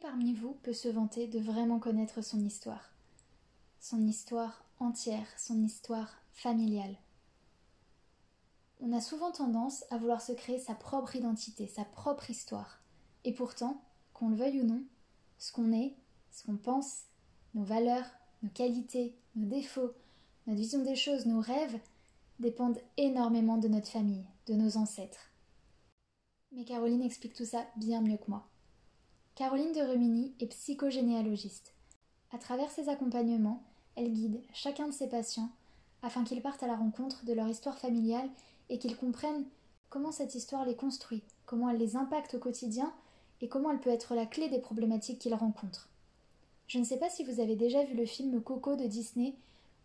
Parmi vous peut se vanter de vraiment connaître son histoire Son histoire entière, son histoire familiale. On a souvent tendance à vouloir se créer sa propre identité, sa propre histoire. Et pourtant, qu'on le veuille ou non, ce qu'on est, ce qu'on pense, nos valeurs, nos qualités, nos défauts, notre vision des choses, nos rêves, dépendent énormément de notre famille, de nos ancêtres. Mais Caroline explique tout ça bien mieux que moi. Caroline de Remini est psychogénéalogiste. À travers ses accompagnements, elle guide chacun de ses patients afin qu'ils partent à la rencontre de leur histoire familiale et qu'ils comprennent comment cette histoire les construit, comment elle les impacte au quotidien et comment elle peut être la clé des problématiques qu'ils rencontrent. Je ne sais pas si vous avez déjà vu le film Coco de Disney,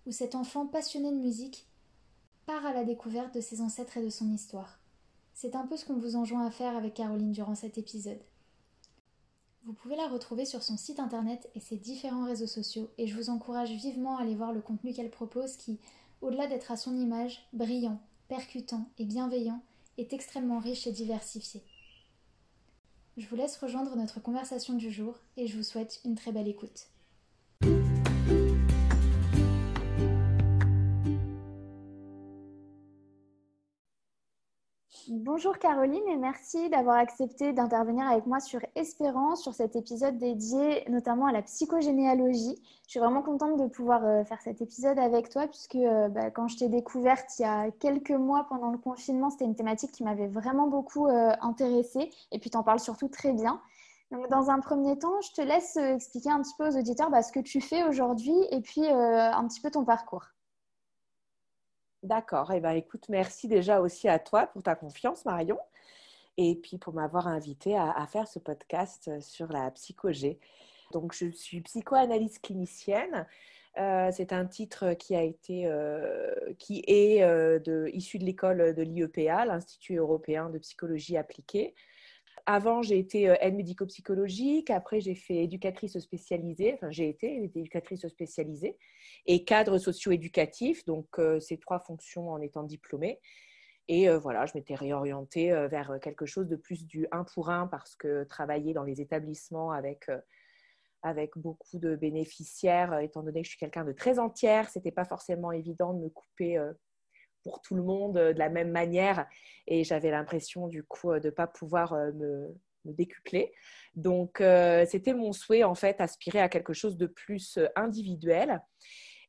où cet enfant passionné de musique part à la découverte de ses ancêtres et de son histoire. C'est un peu ce qu'on vous enjoint à faire avec Caroline durant cet épisode. Vous pouvez la retrouver sur son site internet et ses différents réseaux sociaux, et je vous encourage vivement à aller voir le contenu qu'elle propose qui, au-delà d'être à son image, brillant, percutant et bienveillant, est extrêmement riche et diversifié. Je vous laisse rejoindre notre conversation du jour et je vous souhaite une très belle écoute. Bonjour Caroline et merci d'avoir accepté d'intervenir avec moi sur Espérance, sur cet épisode dédié notamment à la psychogénéalogie. Je suis vraiment contente de pouvoir euh, faire cet épisode avec toi puisque euh, bah, quand je t'ai découverte il y a quelques mois pendant le confinement, c'était une thématique qui m'avait vraiment beaucoup euh, intéressée et puis tu en parles surtout très bien. Donc, dans un premier temps, je te laisse expliquer un petit peu aux auditeurs bah, ce que tu fais aujourd'hui et puis un petit peu ton parcours. D'accord. Eh ben, écoute, merci déjà aussi à toi pour ta confiance, Marion, et puis pour m'avoir invité à, faire ce podcast sur la psychogé. Donc, je suis psychoanalyste clinicienne. Euh, c'est un titre qui euh, est euh, de, issu de l'école de l'IEPA, l'Institut européen de psychologie appliquée. Avant, j'ai été aide médico-psychologique. Après, j'ai fait éducatrice spécialisée. Enfin, j'ai été éducatrice spécialisée et cadre socio-éducatif. Donc, euh, ces trois fonctions en étant diplômée. Et euh, voilà, je m'étais réorientée euh, vers quelque chose de plus du un pour un parce que travailler dans les établissements avec, avec beaucoup de bénéficiaires, étant donné que je suis quelqu'un de très entière, c'était pas forcément évident de me couper pour tout le monde de la même manière. Et j'avais l'impression du coup de ne pas pouvoir me, me décupler. Donc, c'était mon souhait en fait, aspirer à quelque chose de plus individuel.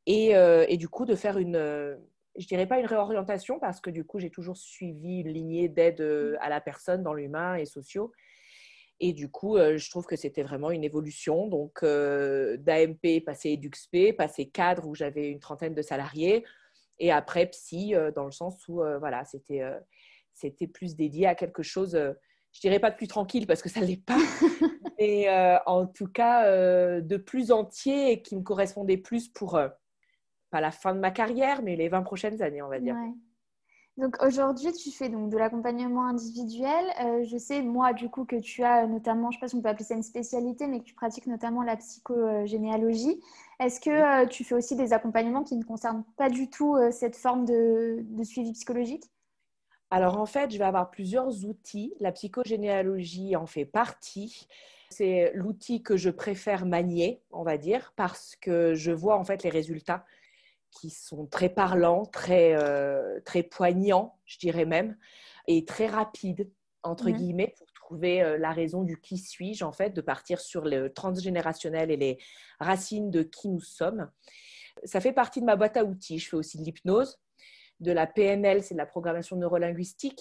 Euh, et, du coup de faire une, euh, je dirais pas une réorientation parce que du coup j'ai toujours suivi une lignée d'aide euh, à la personne dans l'humain et sociaux. Et du coup, je trouve que c'était vraiment une évolution. Donc, d'AMP, passer EduxP, passer cadre où j'avais une trentaine de salariés. Et après, psy, dans le sens où, voilà, c'était, c'était plus dédié à quelque chose, je dirais pas de plus tranquille parce que ça ne l'est pas, mais en tout cas de plus entier et qui me correspondait plus pour pas la fin de ma carrière, mais les 20 prochaines années, on va dire. Donc aujourd'hui, tu fais donc de l'accompagnement individuel. Euh, je sais, moi, du coup, que tu as notamment, je ne sais pas si on peut appeler ça une spécialité, mais que tu pratiques notamment la psychogénéalogie. Est-ce que euh, tu fais aussi des accompagnements qui ne concernent pas du tout euh, cette forme de, de, suivi psychologique? Alors en fait, je vais avoir plusieurs outils. La psychogénéalogie en fait partie. C'est l'outil que je préfère manier, on va dire, parce que je vois en fait les résultats qui sont très parlants, très, euh, très poignants, je dirais même, et très rapides, entre guillemets, pour trouver la raison du qui suis-je, en fait, de partir sur le transgénérationnel et les racines de qui nous sommes. Ça fait partie de ma boîte à outils. Je fais aussi de l'hypnose, de la PNL, c'est de la programmation neurolinguistique.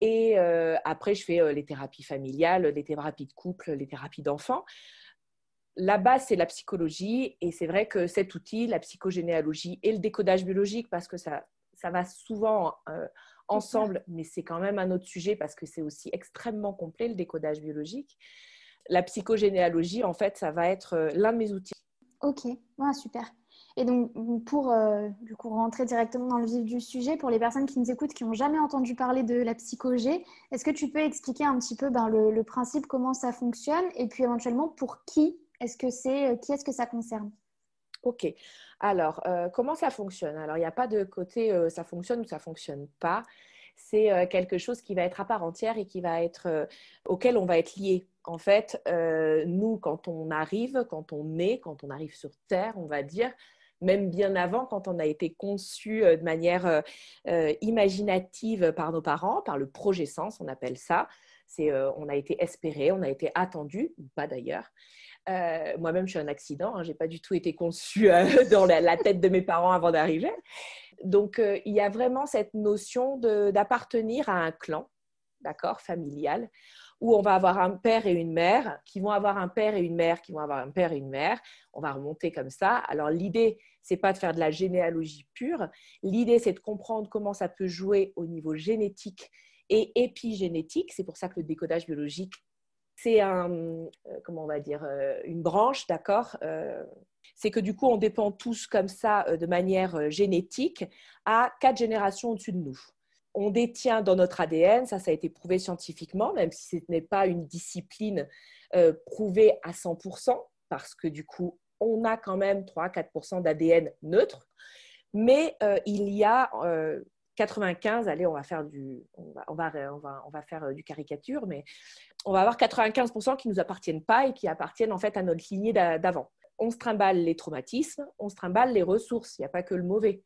Et après, je fais les thérapies familiales, les thérapies de couple, les thérapies d'enfants la base, c'est la psychologie. Et c'est vrai que cet outil, la psychogénéalogie et le décodage biologique, parce que ça, ça va souvent euh, ensemble, mais c'est quand même un autre sujet parce que c'est aussi extrêmement complet, le décodage biologique. La psychogénéalogie, en fait, ça va être euh, l'un de mes outils. Ok, super. Et donc, pour euh, du coup rentrer directement dans le vif du sujet, pour les personnes qui nous écoutent, qui n'ont jamais entendu parler de la psychogé, est-ce que tu peux expliquer un petit peu ben, le, principe, comment ça fonctionne, et puis éventuellement pour qui est-ce que c'est euh, qui est-ce que ça concerne? Ok. Alors, euh, comment ça fonctionne? Alors, il n'y a pas de côté euh, ça fonctionne ou ça fonctionne pas. C'est quelque chose qui va être à part entière et qui va être auquel on va être lié. En fait, nous, quand on arrive, quand on naît, quand on arrive sur Terre, on va dire, même bien avant, quand on a été conçu de manière imaginative par nos parents, par le projet sens, on appelle ça. C'est, on a été espéré, on a été attendu, pas d'ailleurs. Euh, moi-même, je suis un accident. Hein, je n'ai pas du tout été conçue euh, dans la, tête de mes parents avant d'arriver. Donc, euh, il y a vraiment cette notion d'appartenir à un clan, d'accord, familial, où on va avoir un père et une mère qui vont avoir un père et une mère qui vont avoir un père et une mère. On va remonter comme ça. Alors, l'idée, c'est pas de faire de la généalogie pure. L'idée, c'est de comprendre comment ça peut jouer au niveau génétique et épigénétique. C'est pour ça que le décodage biologique c'est un, euh, comment on va dire, euh, une branche, d'accord euh, C'est que du coup, on dépend tous comme ça de manière génétique à quatre générations au-dessus de nous. On détient dans notre ADN, ça, ça a été prouvé scientifiquement, même si ce n'est pas une discipline prouvée à 100%, parce que du coup, on a quand même 3-4% d'ADN neutre, mais il y a 95, allez, on va faire du, on va, on va, on va, on va faire du caricature, mais on va avoir 95% qui ne nous appartiennent pas et qui appartiennent en fait à notre lignée d'avant. On se trimballe les traumatismes, on se trimballe les ressources, il n'y a pas que le mauvais.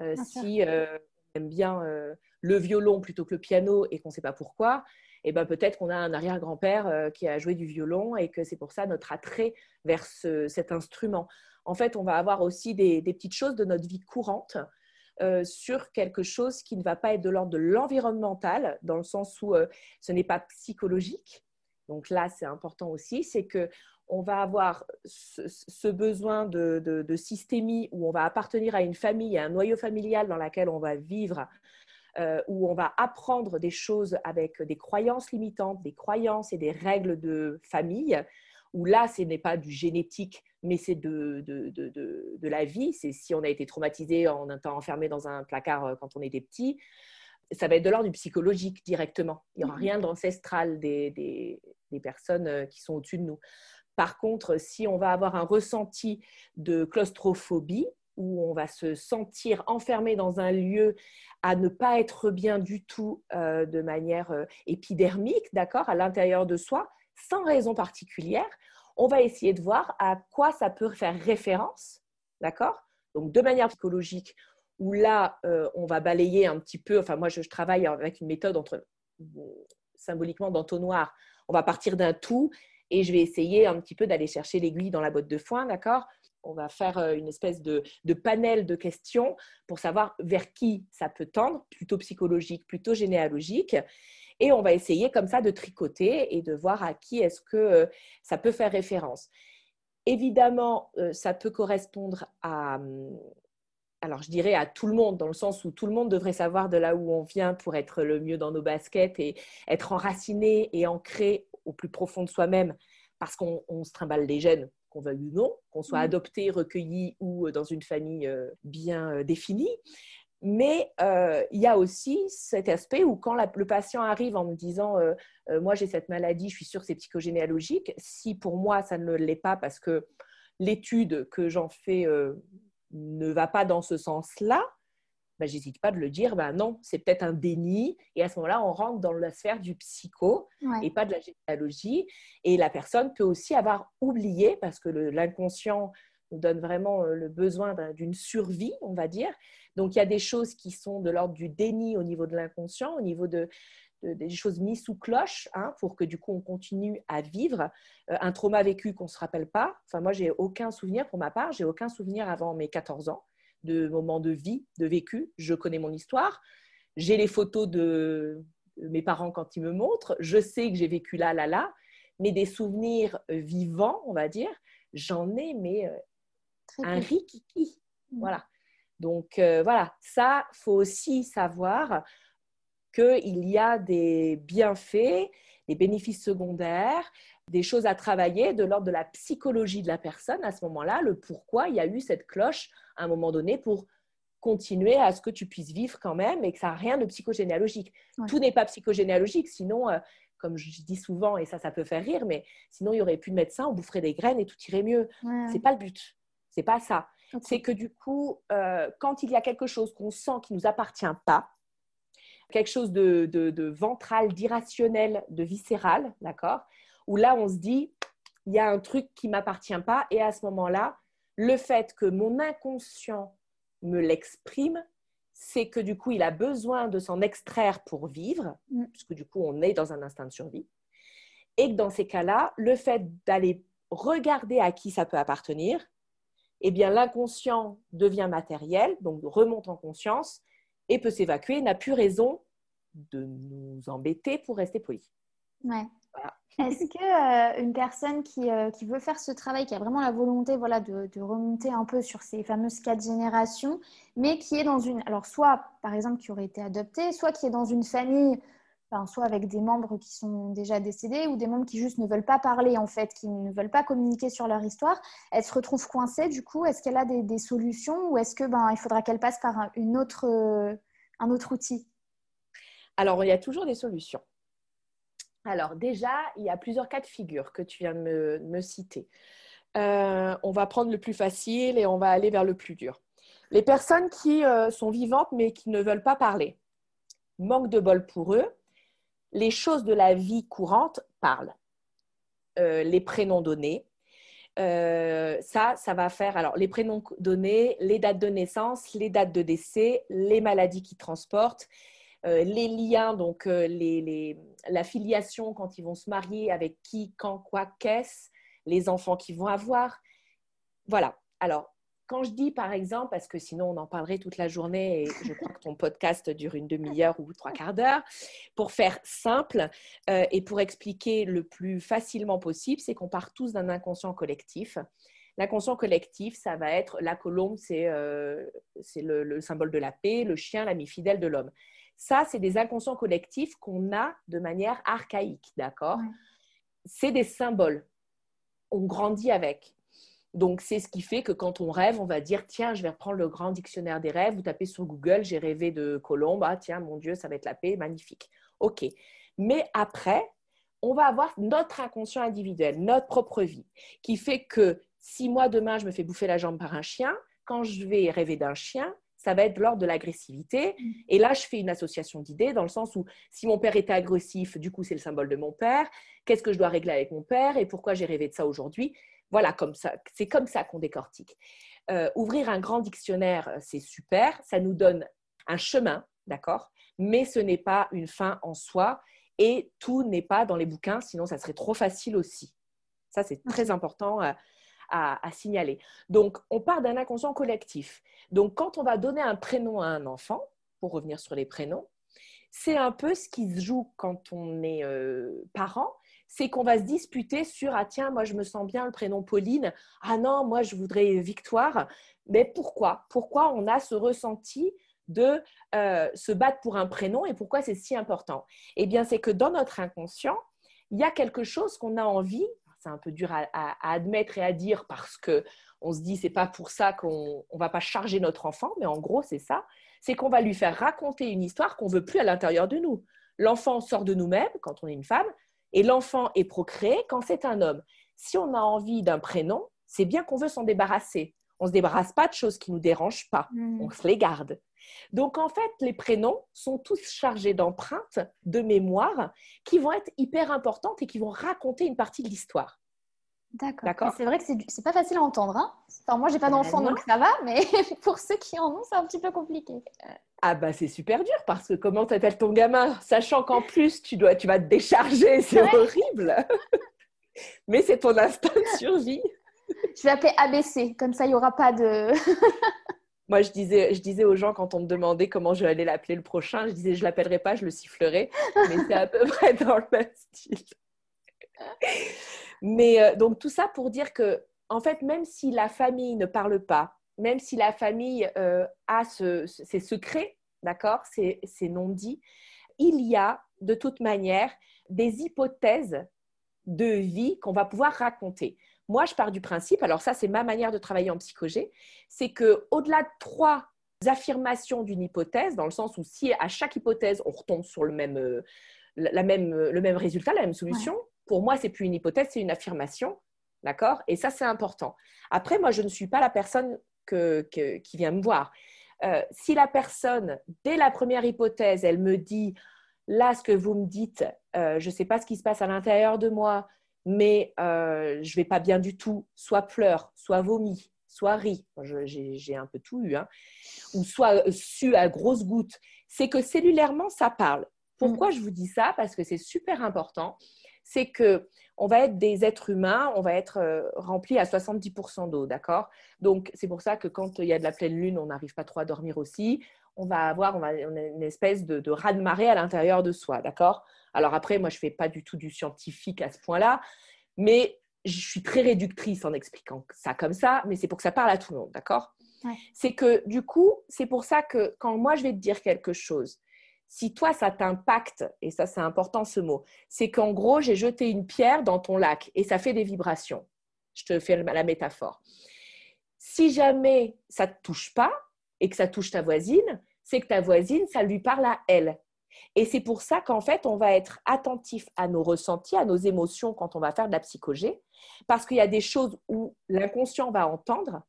Euh, si euh, on aime bien euh, le violon plutôt que le piano et qu'on ne sait pas pourquoi, eh ben peut-être qu'on a un arrière-grand-père qui a joué du violon et que c'est pour ça notre attrait vers cet instrument. En fait, on va avoir aussi des, petites choses de notre vie courante sur quelque chose qui ne va pas être de l'ordre de l'environnemental, dans le sens où ce n'est pas psychologique, donc là, c'est important aussi, c'est que on va avoir ce, besoin de, systémie où on va appartenir à une famille, à un noyau familial dans lequel on va vivre, euh, où on va apprendre des choses avec des croyances limitantes, des croyances et des règles de famille, où là, ce n'est pas du génétique, mais c'est de, de, la vie. C'est si on a été traumatisé en étant enfermé dans un placard euh, quand on était petit, ça va être de l'ordre du psychologique directement. Il n'y aura mhm. rien d'ancestral des, personnes euh, qui sont au-dessus de nous. Par contre, si on va avoir un ressenti de claustrophobie, où on va se sentir enfermé dans un lieu à ne pas être bien du tout euh, de manière euh, épidermique, d'accord, à l'intérieur de soi, sans raison particulière, on va essayer de voir à quoi ça peut faire référence, d'accord? Donc, de manière psychologique, où là, euh, on va balayer un petit peu, enfin moi je, travaille avec une méthode entre symboliquement d'entonnoir. On va partir d'un tout et je vais essayer un petit peu d'aller chercher l'aiguille dans la botte de foin, d'accord? On va faire euh, une espèce de, panel de questions pour savoir vers qui ça peut tendre, plutôt psychologique, plutôt généalogique. Et on va essayer comme ça de tricoter et de voir à qui est-ce que euh, ça peut faire référence. Évidemment, ça peut correspondre à, hum, alors je dirais à tout le monde, dans le sens où tout le monde devrait savoir de là où on vient pour être le mieux dans nos baskets et être enraciné et ancré au plus profond de soi-même, parce qu'on se trimballe des gènes, qu'on veuille ou non, qu'on soit adopté, recueilli ou euh, dans une famille euh, bien euh, définie. Mais il y a aussi cet aspect où quand le patient arrive en me disant moi j'ai cette maladie, je suis sûre que c'est psychogénéalogique, si pour moi ça ne l'est pas parce que l'étude que j'en fais ne va pas dans ce sens-là, ben, j'hésite pas de le dire, ben non, c'est peut-être un déni. Et à ce moment-là, on rentre dans la sphère du psycho et pas de la généalogie. Et la personne peut aussi avoir oublié, parce que l'inconscient nous donne vraiment le besoin d'une survie, on va dire. Donc, il y a des choses qui sont de l'ordre du déni au niveau de l'inconscient, au niveau de, des choses mises sous cloche hein, pour que du coup on continue à vivre un trauma vécu qu'on ne se rappelle pas. Enfin, moi, j'ai aucun souvenir pour ma part, j'ai aucun souvenir avant mes 14 ans de moments de vie, de vécu. Je connais mon histoire. J'ai les photos de mes parents quand ils me montrent. Je sais que j'ai vécu là, là, là. Mais des souvenirs vivants, on va dire, j'en ai, mais un rikiki. Mm. Voilà. Donc euh, voilà, ça, faut aussi savoir qu'il y a des bienfaits, des bénéfices secondaires, des choses à travailler de l'ordre de la psychologie de la personne à ce moment-là, le pourquoi il y a eu cette cloche à un moment donné pour continuer à ce que tu puisses vivre quand même et que ça n'a rien de psychogénéalogique. Tout n'est pas psychogénéalogique, sinon, euh, comme je dis souvent, et ça, ça peut faire rire, mais sinon, il n'y aurait plus de médecin, on boufferait des graines et tout irait mieux. Ce n'est pas le but. C'est pas ça. C'est que du coup, euh, quand il y a quelque chose qu'on sent qui ne nous appartient pas, quelque chose de, de ventral, d'irrationnel, de viscéral, d'accord Où là, on se dit, il y a un truc qui ne m'appartient pas. Et à ce moment-là, le fait que mon inconscient me l'exprime, c'est que du coup, il a besoin de s'en extraire pour vivre, mm. puisque du coup, on est dans un instinct de survie. Et que dans ces cas-là, le fait d'aller regarder à qui ça peut appartenir, eh bien l'inconscient devient matériel, donc remonte en conscience et peut s'évacuer, n'a plus raison de nous embêter pour rester poli. Ouais. Est-ce que euh, une personne euh, qui, veut faire ce travail, qui a vraiment la volonté voilà, de, de, remonter un peu sur ces fameuses quatre générations, mais qui est dans une, alors soit par exemple qui aurait été adoptée, soit qui est dans une famille soit avec des membres qui sont déjà décédés ou des membres qui juste ne veulent pas parler en fait, qui ne veulent pas communiquer sur leur histoire, elle se retrouve coincée du coup. Est-ce qu'elle a des, solutions ou est-ce que ben il faudra qu'elle passe par un, une autre, un autre outil? Alors il y a toujours des solutions. Alors déjà, il y a plusieurs cas de figure que tu viens de me, citer. Euh, on va prendre le plus facile et on va aller vers le plus dur. Les personnes qui euh, sont vivantes mais qui ne veulent pas parler. Manque de bol pour eux, les choses de la vie courante parlent. Euh, les prénoms donnés, euh, ça, ça va faire alors les prénoms donnés, les dates de naissance, les dates de décès, les maladies qui transportent, euh, les liens, donc la filiation quand ils vont se marier, avec qui, quand, quoi, qu'est-ce, les enfants qu'ils vont avoir. Voilà. Alors, quand je dis par exemple, parce que sinon on en parlerait toute la journée et je crois que ton podcast dure une demi-heure ou trois quarts d'heure, pour faire simple euh, et pour expliquer le plus facilement possible, c'est qu'on part tous d'un inconscient collectif. L'inconscient collectif, ça va être la colombe, c'est euh, le, symbole de la paix, le chien, l'ami fidèle de l'homme. Ça, c'est des inconscients collectifs qu'on a de manière archaïque, d'accord? C'est des symboles. On grandit avec. Donc, c'est ce qui fait que quand on rêve, on va dire tiens, je vais reprendre le grand dictionnaire des rêves. Vous tapez sur Google, j'ai rêvé de colombe. Ah, tiens, mon Dieu, ça va être la paix, magnifique. OK. Mais après, on va avoir notre inconscient individuel, notre propre vie, qui fait que si moi, demain, je me fais bouffer la jambe par un chien, quand je vais rêver d'un chien, ça va être l'ordre de l'agressivité. Mm. Et là, je fais une association d'idées dans le sens où si mon père était agressif, du coup, c'est le symbole de mon père. Qu'est-ce que je dois régler avec mon père et pourquoi j'ai rêvé de ça aujourd'hui? Voilà, comme ça, c'est comme ça qu'on décortique. Euh, ouvrir un grand dictionnaire, euh, c'est super, ça nous donne un chemin, d'accord? Mais ce n'est pas une fin en soi et tout n'est pas dans les bouquins, sinon ça serait trop facile aussi. Ça, c'est très important à, à, signaler. Donc, on part d'un inconscient collectif. Donc, quand on va donner un prénom à un enfant, pour revenir sur les prénoms, c'est un peu ce qui se joue quand on est euh, parent c'est qu'on va se disputer sur ah tiens moi je me sens bien le prénom Pauline. Ah non moi je voudrais Victoire. Mais pourquoi? Pourquoi on a ce ressenti de euh, se battre pour un prénom et pourquoi c'est si important? Eh bien c'est que dans notre inconscient il y a quelque chose qu'on a envie c'est un peu dur à, admettre et à dire parce que on se dit c'est pas pour ça qu'on ne va pas charger notre enfant mais en gros c'est ça. C'est qu'on va lui faire raconter une histoire qu'on veut plus à l'intérieur de nous. L'enfant sort de nous-mêmes quand on est une femme et l'enfant est procréé quand c'est un homme. Si on a envie d'un prénom, c'est bien qu'on veut s'en débarrasser. On ne se débarrasse pas de choses qui ne nous dérangent pas, mm. on se les garde. Donc en fait, les prénoms sont tous chargés d'empreintes, de mémoire, qui vont être hyper importantes et qui vont raconter une partie de l'histoire. D'accord. C'est vrai que c'est pas facile à entendre. Hein enfin, moi, j'ai pas d'enfant, donc ça va, mais pour ceux qui en ont, c'est un petit peu compliqué. Ah bah c'est super dur parce que comment t'appelles ton gamin, sachant qu'en plus tu dois, tu vas te décharger, c'est horrible. mais c'est ton instinct de survie. Je vais appeler ABC, comme ça il n'y aura pas de. Moi, je disais, je disais aux gens quand on me demandait comment je allais l'appeler le prochain, je disais je l'appellerai pas, je le sifflerai, mais c'est à peu près dans le même style. Mais euh, donc tout ça pour dire que, en fait, même si la famille ne parle pas, même si la famille euh, a ses secrets, d'accord, ses, non-dits, il y a de toute manière des hypothèses de vie qu'on va pouvoir raconter. Moi, je pars du principe, alors ça, c'est ma manière de travailler en psychogé, c'est que au-delà de trois affirmations d'une hypothèse, dans le sens où si à chaque hypothèse on retombe sur le même, euh, la même, le même résultat, la même solution, pour moi, c'est plus une hypothèse, c'est une affirmation. D'accord? Et ça, c'est important. Après, moi, je ne suis pas la personne qui vient me voir. Euh, si la personne, dès la première hypothèse, elle me dit, là, ce que vous me dites, euh, je ne sais pas ce qui se passe à l'intérieur de moi, mais euh, je ne vais pas bien du tout, soit pleure, soit vomit, soit rit, j'ai un peu tout eu, hein, ou soit su à grosses gouttes, c'est que cellulairement, ça parle. Pourquoi mm. je vous dis ça? Parce que c'est super important c'est que on va être des êtres humains, on va être euh, remplis à 70% d'eau, d'accord? Donc, c'est pour ça que quand il y a de la pleine lune, on n'arrive pas trop à dormir aussi. On va avoir on a une espèce de, de raz-de-marée à l'intérieur de soi, d'accord? Alors après, moi, je ne fais pas du tout du scientifique à ce point-là, mais je suis très réductrice en expliquant ça comme ça, mais c'est pour que ça parle à tout le monde, d'accord? C'est que du coup, c'est pour ça que quand moi, je vais te dire quelque chose, si toi, ça t'impacte, et ça c'est important ce mot, c'est qu'en gros, j'ai jeté une pierre dans ton lac et ça fait des vibrations. Je te fais la métaphore. Si jamais ça ne te touche pas et que ça touche ta voisine, c'est que ta voisine, ça lui parle à elle. Et c'est pour ça qu'en fait, on va être attentif à nos ressentis, à nos émotions quand on va faire de la psychogée, parce qu'il y a des choses où l'inconscient va entendre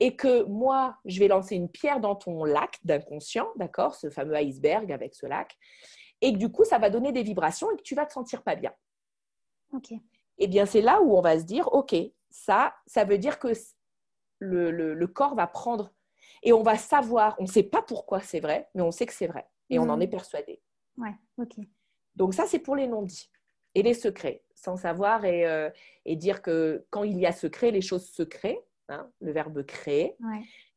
et que moi, je vais lancer une pierre dans ton lac d'inconscient, d'accord, ce fameux iceberg avec ce lac, et que du coup, ça va donner des vibrations et que tu vas te sentir pas bien. Ok. Eh bien, c'est là où on va se dire, ok, ça, ça veut dire que le, le, corps va prendre et on va savoir, on ne sait pas pourquoi c'est vrai, mais on sait que c'est vrai et on en mhm. est persuadé. Ouais, ok. Donc ça, c'est pour les non-dits et les secrets, sans savoir et, euh, et dire que quand il y a secret, les choses se créent. Hein, le verbe créer.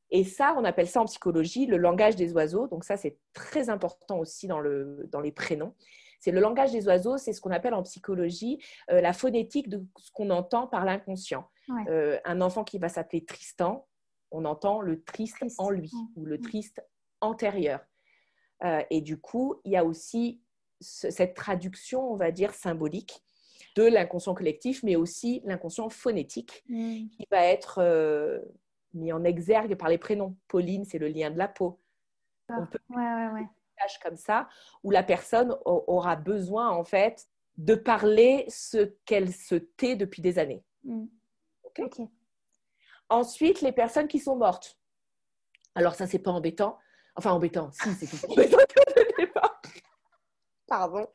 Et ça, on appelle ça en psychologie le langage des oiseaux. Donc ça, c'est très important aussi dans, le, dans les prénoms. C'est le langage des oiseaux, c'est ce qu'on appelle en psychologie euh, la phonétique de ce qu'on entend par l'inconscient. Euh, un enfant qui va s'appeler Tristan, on entend le triste, en lui ou le triste antérieur. Euh, et du coup, il y a aussi cette traduction, on va dire, symbolique de l'inconscient collectif, mais aussi l'inconscient phonétique, mm. qui va être euh, mis en exergue par les prénoms. Pauline, c'est le lien de la peau. Ah, On peut ouais, comme ça, où la personne aura besoin, en fait, de parler ce qu'elle se tait depuis des années. Mm. Ensuite, les personnes qui sont mortes. Alors, ça, c'est pas embêtant. Enfin, embêtant, si, c'est tout embêtant Pardon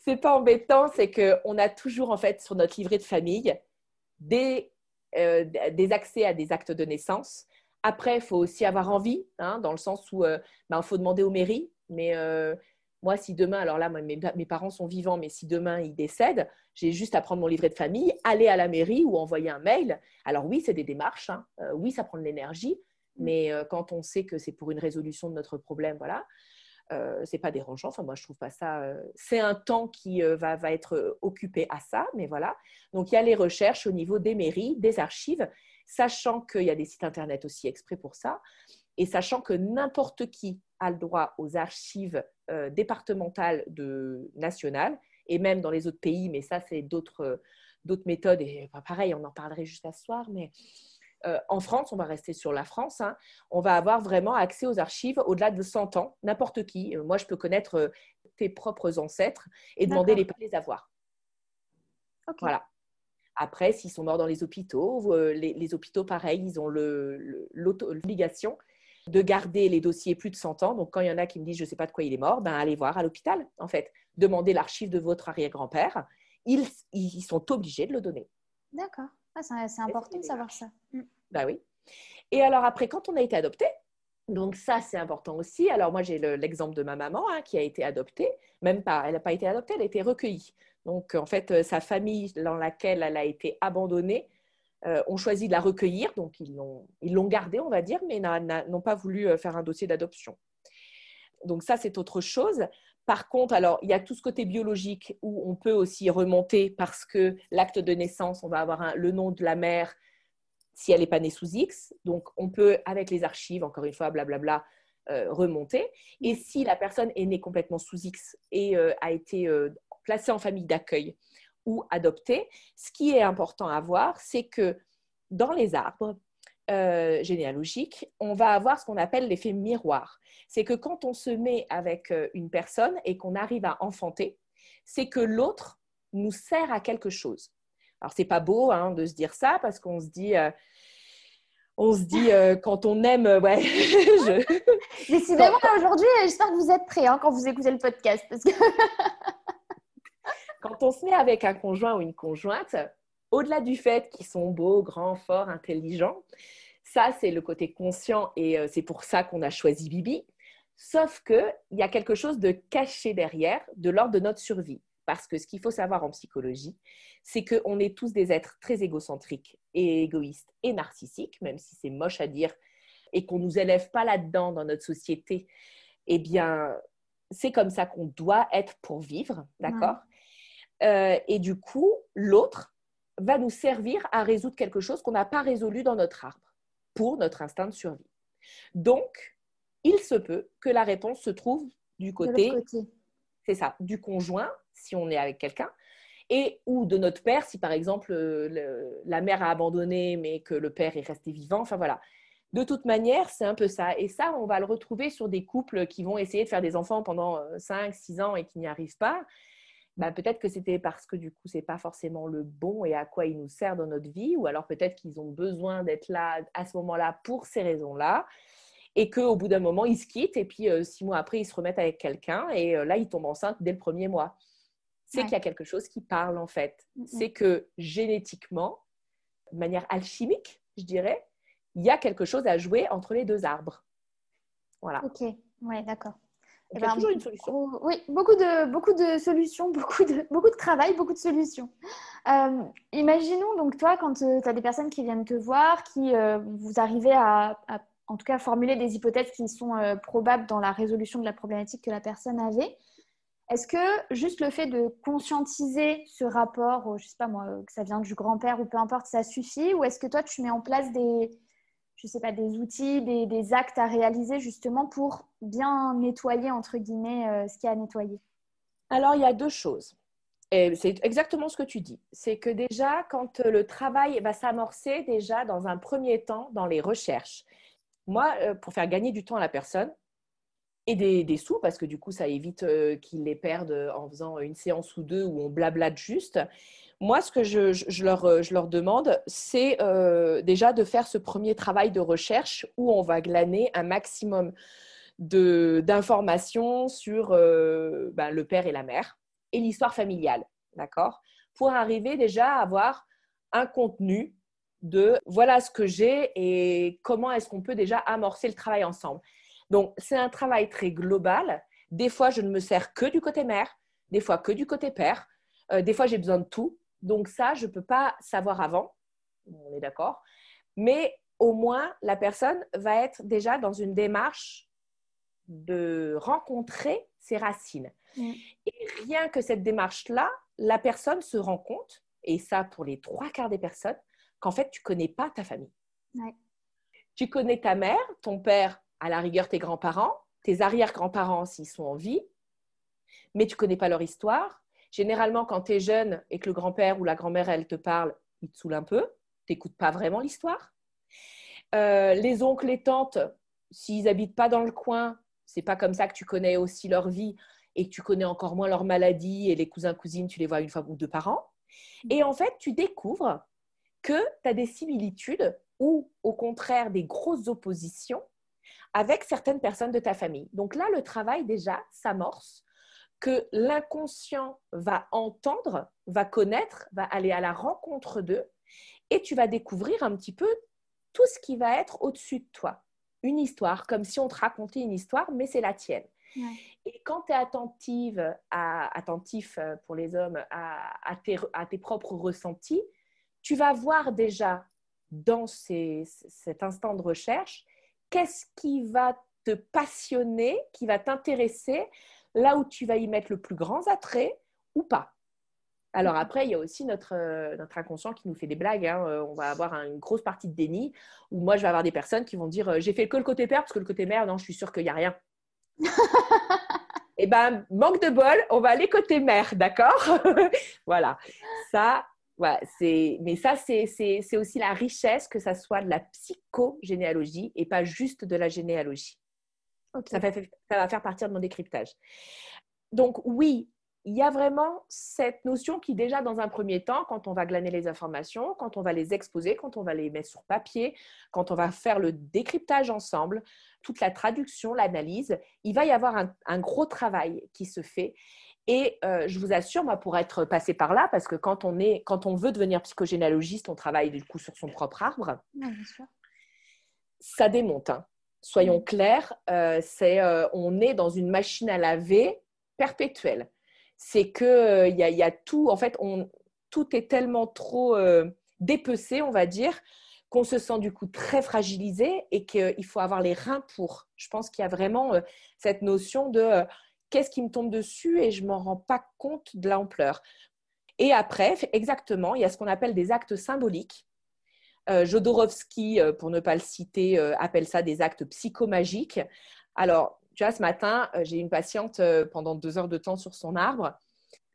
c'est pas embêtant, c'est qu'on a toujours en fait sur notre livret de famille des, euh, des accès à des actes de naissance. Après, il faut aussi avoir envie, hein, dans le sens où il euh, ben, faut demander aux mairies. Mais euh, moi, si demain, alors là, mes, mes, parents sont vivants, mais si demain ils décèdent, j'ai juste à prendre mon livret de famille, aller à la mairie ou envoyer un mail. Alors oui, c'est des démarches, hein. oui, ça prend de l'énergie, mmh. mais quand on sait que c'est pour une résolution de notre problème, voilà, euh, c'est pas dérangeant. Enfin, moi, je trouve pas ça. Euh, c'est un temps qui euh, va, être occupé à ça, mais voilà. Donc, il y a les recherches au niveau des mairies, des archives, sachant qu'il y a des sites internet aussi exprès pour ça, et sachant que n'importe qui a le droit aux archives départementales de nationales, et même dans les autres pays, mais ça, c'est d'autres d'autres méthodes. Et pareil, on en parlerait juste à ce soir, mais euh, en France, on va rester sur la France, hein, on va avoir vraiment accès aux archives au-delà de 100 ans, n'importe qui. Euh, moi, je peux connaître euh, tes propres ancêtres et demander les les avoir. Voilà. Après, s'ils sont morts dans les hôpitaux, les, hôpitaux, pareil, ils ont l'obligation de garder les dossiers plus de 100 ans. Donc, quand il y en a qui me disent je ne sais pas de quoi il est mort, ben, allez voir à l'hôpital, en fait. Demandez l'archive de votre arrière-grand-père. Ils, ils sont obligés de le donner. D'accord. Ah, c'est important de savoir ça. Mm. Bah oui. Et alors après, quand on a été adopté, donc ça c'est important aussi. Alors moi j'ai l'exemple de ma maman hein, qui a été adoptée, même pas, elle n'a pas été adoptée, elle a été recueillie. Donc en fait, euh, sa famille dans laquelle elle a été abandonnée euh, ont choisi de la recueillir, donc ils l'ont gardée, on va dire, mais n'ont pas voulu euh, faire un dossier d'adoption. Donc ça, c'est autre chose. Par contre, alors, il y a tout ce côté biologique où on peut aussi remonter parce que l'acte de naissance, on va avoir le nom de la mère si elle n'est pas née sous X. Donc, on peut, avec les archives, encore une fois, blablabla, euh, remonter. Et si la personne est née complètement sous X et a été placée en famille d'accueil, ou adopté. Ce qui est important à voir, c'est que dans les arbres euh, généalogiques, on va avoir ce qu'on appelle l'effet miroir. C'est que quand on se met avec euh, une personne et qu'on arrive à enfanter, c'est que l'autre nous sert à quelque chose. Alors, c'est pas beau hein, de se dire ça parce qu'on se dit. Euh, on se dit quand on aime, ouais. je... Décidément, aujourd'hui, j'espère que vous êtes prêts hein, quand vous écoutez le podcast. Parce que... Quand on se met avec un conjoint ou une conjointe, au-delà du fait qu'ils sont beaux, grands, forts, intelligents, ça, c'est le côté conscient et euh, c'est pour ça qu'on a choisi Bibi. Sauf qu'il y a quelque chose de caché derrière, de l'ordre de notre survie. Parce que ce qu'il faut savoir en psychologie, c'est qu'on est tous des êtres très égocentriques et égoïstes et narcissiques, même si c'est moche à dire, et qu'on ne nous élève pas là-dedans dans notre société. Eh bien, c'est comme ça qu'on doit être pour vivre, d'accord? Euh, et du coup, l'autre va nous servir à résoudre quelque chose qu'on n'a pas résolu dans notre arbre pour notre instinct de survie. Donc, il se peut que la réponse se trouve du côté, c'est ça, du conjoint, si on est avec quelqu'un, et ou de notre père, si par exemple la mère a abandonné, mais que le père est resté vivant. Enfin voilà. De toute manière, c'est un peu ça. Et ça, on va le retrouver sur des couples qui vont essayer de faire des enfants pendant 5, euh, 6 ans et qui n'y arrivent pas. Bah, peut-être que c'était parce que du coup, c'est pas forcément le bon et à quoi il nous sert dans notre vie, ou alors peut-être qu'ils ont besoin d'être là à ce moment-là pour ces raisons-là, et qu'au bout d'un moment, ils se quittent, et puis euh, six mois après, ils se remettent avec quelqu'un, et euh, là, ils tombent enceintes dès le premier mois. C'est qu'il y a quelque chose qui parle en fait. C'est que génétiquement, de manière alchimique, je dirais, il y a quelque chose à jouer entre les deux arbres. Voilà. Ok, ouais, d'accord. Eh il y a ben, toujours une solution. Oui, beaucoup de, beaucoup de solutions, beaucoup de, beaucoup de travail, beaucoup de solutions. Euh, imaginons donc toi, quand euh, tu as des personnes qui viennent te voir, qui euh, vous arrivez à, en tout cas, formuler des hypothèses qui sont probables dans la résolution de la problématique que la personne avait. Est-ce que juste le fait de conscientiser ce rapport, je sais pas moi, que ça vient du grand-père ou peu importe, ça suffit? Ou est-ce que toi, tu mets en place des, je sais pas, des outils, des, actes à réaliser justement pour bien nettoyer, entre guillemets, euh, ce qu'il y a à nettoyer Alors, il y a deux choses. Et c'est exactement ce que tu dis. C'est que déjà, quand le travail va s'amorcer, déjà dans un premier temps, dans les recherches, moi, euh, pour faire gagner du temps à la personne et des, sous, parce que du coup, ça évite euh, qu'ils les perdent en faisant une séance ou deux où on blablate juste, moi, ce que je, leur, euh, leur, demande, c'est euh, déjà de faire ce premier travail de recherche où on va glaner un maximum d'informations sur euh, ben, le père et la mère et l'histoire familiale, d'accord? Pour arriver déjà à avoir un contenu de voilà ce que j'ai et comment est-ce qu'on peut déjà amorcer le travail ensemble. Donc, c'est un travail très global. Des fois, je ne me sers que du côté mère, des fois que du côté père. des fois, j'ai besoin de tout. Donc ça, je ne peux pas savoir avant, on est d'accord, mais au moins la personne va être déjà dans une démarche de rencontrer ses racines. Mm. Et rien que cette démarche-là, la personne se rend compte, et ça pour les trois quarts des personnes, qu'en fait, tu ne connais pas ta famille. Tu connais ta mère, ton père, à la rigueur tes grands-parents, tes arrière-grands-parents s'ils sont en vie, mais tu ne connais pas leur histoire, Généralement, quand tu es jeune et que le grand-père ou la grand-mère, elle te parle, il te saoule un peu. Tu n'écoutes pas vraiment l'histoire. Euh, les oncles et tantes, s'ils habitent pas dans le coin, c'est pas comme ça que tu connais aussi leur vie et que tu connais encore moins leur maladie et les cousins cousines, tu les vois une fois ou deux par an. Et en fait, tu découvres que tu as des similitudes ou au contraire des grosses oppositions avec certaines personnes de ta famille. Donc là, le travail déjà s'amorce que l'inconscient va entendre, va connaître, va aller à la rencontre d'eux et tu vas découvrir un petit peu tout ce qui va être au-dessus de toi. Une histoire, comme si on te racontait une histoire, mais c'est la tienne. Et quand tu es attentive, à, attentif euh, pour les hommes à, tes, à, tes, propres ressentis, tu vas voir déjà dans cet instant de recherche qu'est-ce qui va te passionner, qui va t'intéresser, là où tu vas y mettre le plus grand attrait ou pas. Alors après, il y a aussi notre, euh, notre inconscient qui nous fait des blagues. Hein. Euh, on va avoir une grosse partie de déni où moi, je vais avoir des personnes qui vont dire j'ai fait que le côté père parce que le côté mère, non, je suis sûre qu'il n'y a rien. Eh ben, manque de bol, on va aller côté mère, d'accord? Voilà. Ça, c'est, mais ça, c'est aussi la richesse que ça soit de la psychogénéalogie et pas juste de la généalogie. Ça, ça va faire partir de mon décryptage. Donc oui, il y a vraiment cette notion qui déjà dans un premier temps, quand on va glaner les informations, quand on va les exposer, quand on va les mettre sur papier, quand on va faire le décryptage ensemble, toute la traduction, l'analyse, il va y avoir un, gros travail qui se fait. Et euh, je vous assure, moi, pour être passé par là, parce que quand on, est, quand on veut devenir psychogénéalogiste, on travaille du coup sur son propre arbre. Ça démonte. Hein. Soyons clairs, euh, c'est, euh, on est dans une machine à laver perpétuelle c'est que il y, a tout, en fait, tout est tellement trop dépecé, on va dire, qu'on se sent du coup très fragilisé et qu'il faut avoir les reins pour. Je pense qu'il y a vraiment cette notion de qu'est-ce qui me tombe dessus et je m'en rends pas compte de l'ampleur. Et après, exactement, il y a ce qu'on appelle des actes symboliques. Jodorowsky, pour ne pas le citer, appelle ça des actes psychomagiques. Alors, tu vois, ce matin, euh, j'ai une patiente euh, pendant deux heures de temps sur son arbre.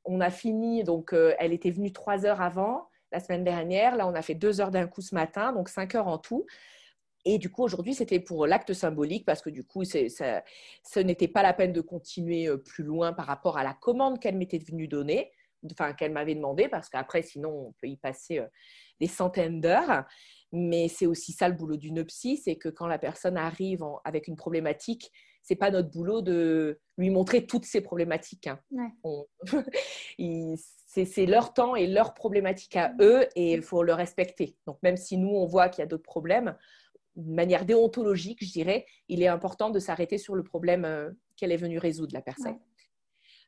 On a fini, donc euh, elle était venue trois heures avant la semaine dernière. Là, on a fait deux heures d'un coup ce matin, donc cinq heures en tout. Et du coup, aujourd'hui, c'était pour l'acte symbolique parce que du coup, ça, ce n'était pas la peine de continuer plus loin par rapport à la commande qu'elle m'était venue donner, enfin qu'elle m'avait demandé, parce qu'après, sinon, on peut y passer des centaines d'heures. Mais c'est aussi ça le boulot d'une psy, c'est que quand la personne arrive avec une problématique, c'est pas notre boulot de lui montrer toutes ces problématiques. Hein. c'est leur temps et leurs problématiques à eux et il faut le respecter. Donc même si nous on voit qu'il y a d'autres problèmes, de manière déontologique, je dirais, il est important de s'arrêter sur le problème euh, qu'elle est venue résoudre la personne.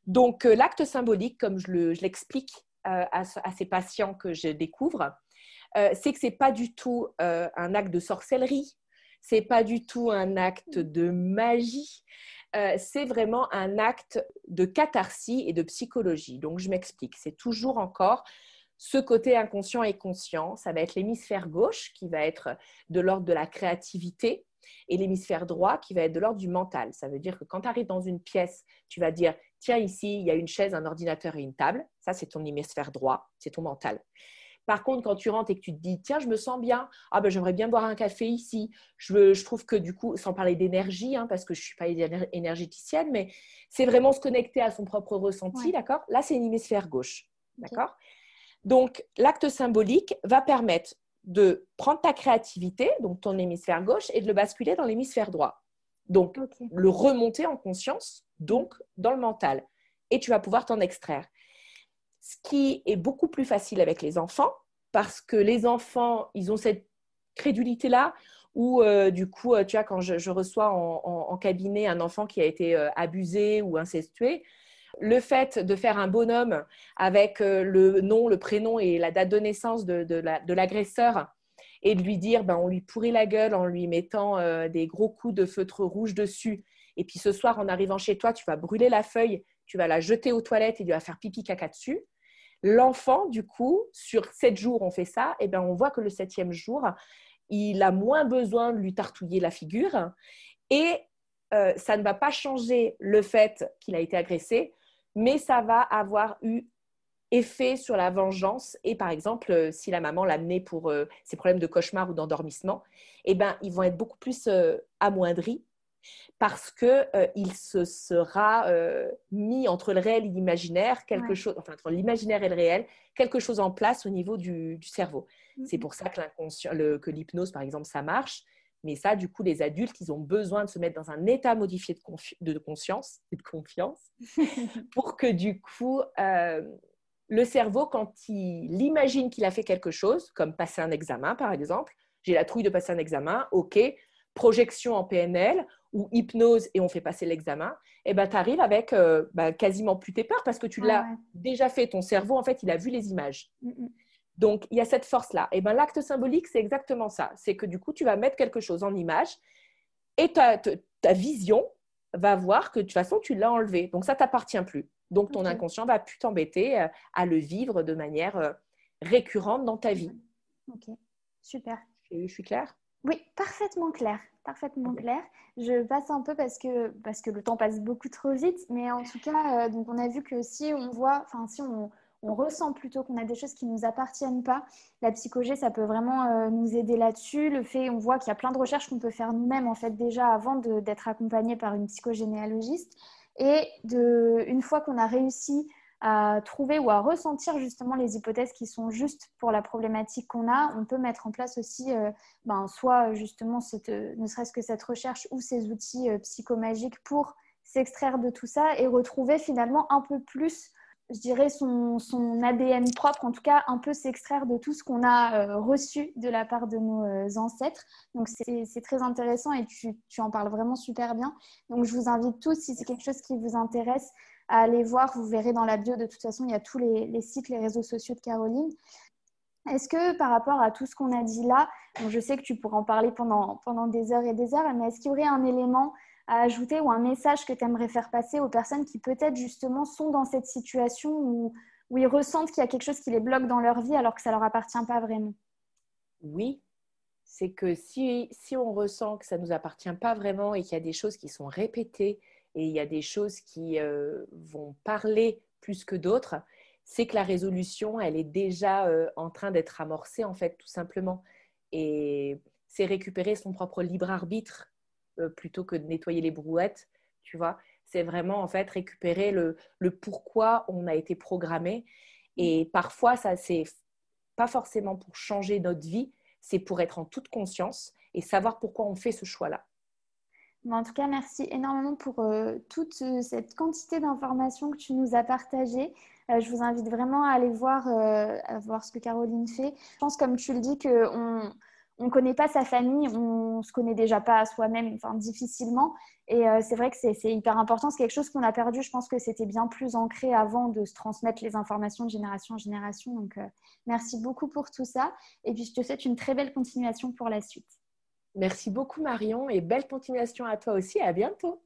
Donc euh, l'acte symbolique, comme je l'explique euh, à, à, ces patients que je découvre, c'est que c'est pas du tout un acte de sorcellerie, c'est pas du tout un acte de magie. Euh, c'est vraiment un acte de catharsis et de psychologie. Donc, je m'explique. C'est toujours encore ce côté inconscient et conscient. Ça va être l'hémisphère gauche qui va être de l'ordre de la créativité et l'hémisphère droit qui va être de l'ordre du mental. Ça veut dire que quand tu arrives dans une pièce, tu vas dire, tiens, ici, il y a une chaise, un ordinateur et une table. Ça, c'est ton hémisphère droit, c'est ton mental. Par contre, quand tu rentres et que tu te dis, tiens, je me sens bien, ah ben, j'aimerais bien boire un café ici. Je, je trouve que du coup, sans parler d'énergie, hein, parce que je ne suis pas énergéticienne, mais c'est vraiment se connecter à son propre ressenti, d'accord? Là, c'est une hémisphère gauche, d'accord? Donc, l'acte symbolique va permettre de prendre ta créativité, donc ton hémisphère gauche, et de le basculer dans l'hémisphère droit. Donc, le remonter en conscience, donc dans le mental. Et tu vas pouvoir t'en extraire ce qui est beaucoup plus facile avec les enfants, parce que les enfants, ils ont cette crédulité-là, où euh, du coup, euh, tu vois, quand je, reçois en, cabinet un enfant qui a été euh, abusé ou incestué, le fait de faire un bonhomme avec le nom, le prénom et la date de naissance de, l'agresseur et de lui dire, ben, on lui pourrit la gueule en lui mettant des gros coups de feutre rouge dessus. Et puis ce soir, en arrivant chez toi, tu vas brûler la feuille, tu vas la jeter aux toilettes et tu vas faire pipi caca dessus. L'enfant, du coup, sur sept jours, on fait ça, et bien on voit que le septième jour, il a moins besoin de lui tartouiller la figure et euh, ça ne va pas changer le fait qu'il a été agressé, mais ça va avoir eu effet sur la vengeance et par exemple euh, si la maman l'a amené pour euh, ses problèmes de cauchemar ou d'endormissement, eh ben ils vont être beaucoup plus amoindris parce que euh, il se sera euh, mis entre le réel et l'imaginaire quelque chose, enfin entre l'imaginaire et le réel, quelque chose en place au niveau du, cerveau. C'est pour ça que que l'hypnose par exemple, ça marche. Mais ça, du coup, les adultes, ils ont besoin de se mettre dans un état modifié de, de conscience et de confiance pour que du coup, euh, le cerveau, quand il imagine qu'il a fait quelque chose, comme passer un examen par exemple, j'ai la trouille de passer un examen, ok, projection en PNL ou hypnose et on fait passer l'examen, et eh ben, tu arrives avec euh, bah, quasiment plus tes peurs parce que tu l'as déjà fait. Ton cerveau, en fait, il a vu les images. Mm, mm. Donc, il y a cette force-là. Et eh ben, l'acte symbolique, c'est exactement ça. C'est que du coup, tu vas mettre quelque chose en image et ta, ta vision va voir que de toute façon, tu l'as enlevé. Donc, ça t'appartient plus. Donc, ton inconscient va plus t'embêter euh, à le vivre de manière euh, récurrente dans ta vie. Ok, super. je suis claire? Oui, parfaitement claire. Parfaitement claire. Je passe un peu parce que, parce que le temps passe beaucoup trop vite, mais en tout cas, euh, donc on a vu que si on voit, enfin, si on, on ressent plutôt qu'on a des choses qui ne nous appartiennent pas. La psychologie, ça peut vraiment nous aider là-dessus. Le fait, on voit qu'il y a plein de recherches qu'on peut faire nous-mêmes, en fait, déjà avant d'être accompagné par une psychogénéalogiste. Et de, une fois qu'on a réussi à trouver ou à ressentir justement les hypothèses qui sont justes pour la problématique qu'on a, on peut mettre en place aussi euh, ben, soit justement cette, ne serait-ce que cette recherche ou ces outils euh, psychomagiques pour s'extraire de tout ça et retrouver finalement un peu plus je dirais, son, son, ADN propre, en tout cas un peu s'extraire de tout ce qu'on a euh, reçu de la part de nos euh, ancêtres. Donc c'est très intéressant et tu, en parles vraiment super bien. Donc je vous invite tous, si c'est quelque chose qui vous intéresse, à aller voir. Vous verrez dans la bio, de toute façon, il y a tous les, sites, les réseaux sociaux de Caroline. Est-ce que par rapport à tout ce qu'on a dit là, je sais que tu pourrais en parler pendant, pendant des heures et des heures, mais est-ce qu'il y aurait un élément à ajouter ou un message que tu aimerais faire passer aux personnes qui peut-être justement sont dans cette situation où, ils ressentent qu'il y a quelque chose qui les bloque dans leur vie alors que ça ne leur appartient pas vraiment? Oui, c'est que si, si on ressent que ça ne nous appartient pas vraiment et qu'il y a des choses qui sont répétées et il y a des choses qui euh, vont parler plus que d'autres, c'est que la résolution, elle est déjà euh, en train d'être amorcée, en fait, tout simplement. Et c'est récupérer son propre libre arbitre euh, plutôt que de nettoyer les brouettes, tu vois. C'est vraiment en fait récupérer le, le, pourquoi on a été programmé. Et parfois, ça c'est pas forcément pour changer notre vie, c'est pour être en toute conscience et savoir pourquoi on fait ce choix-là. En tout cas, merci énormément pour euh, toute cette quantité d'informations que tu nous as partagées. Euh, je vous invite vraiment à aller voir, à voir ce que Caroline fait. Je pense, comme tu le dis, qu'on on ne connaît pas sa famille, on se connaît déjà pas soi-même, difficilement. Et euh, c'est vrai que c'est hyper important. C'est quelque chose qu'on a perdu. Je pense que c'était bien plus ancré avant de se transmettre les informations de génération en génération. Donc, euh, merci beaucoup pour tout ça. Et puis, je te souhaite une très belle continuation pour la suite. Merci beaucoup, Marion, et belle continuation à toi aussi. À bientôt.